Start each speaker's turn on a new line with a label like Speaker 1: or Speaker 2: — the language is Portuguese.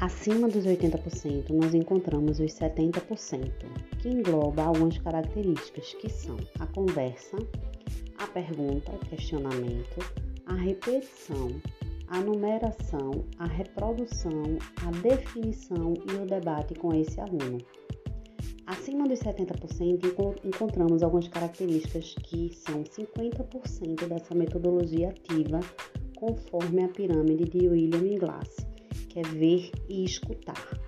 Speaker 1: Acima dos 80%, nós encontramos os 70%, que engloba algumas características que são a conversa, a pergunta, o questionamento, a repetição, a numeração, a reprodução, a definição e o debate com esse aluno. Acima dos 70%, encontramos algumas características que são 50% dessa metodologia ativa, conforme a pirâmide de William Glass, é ver e escutar.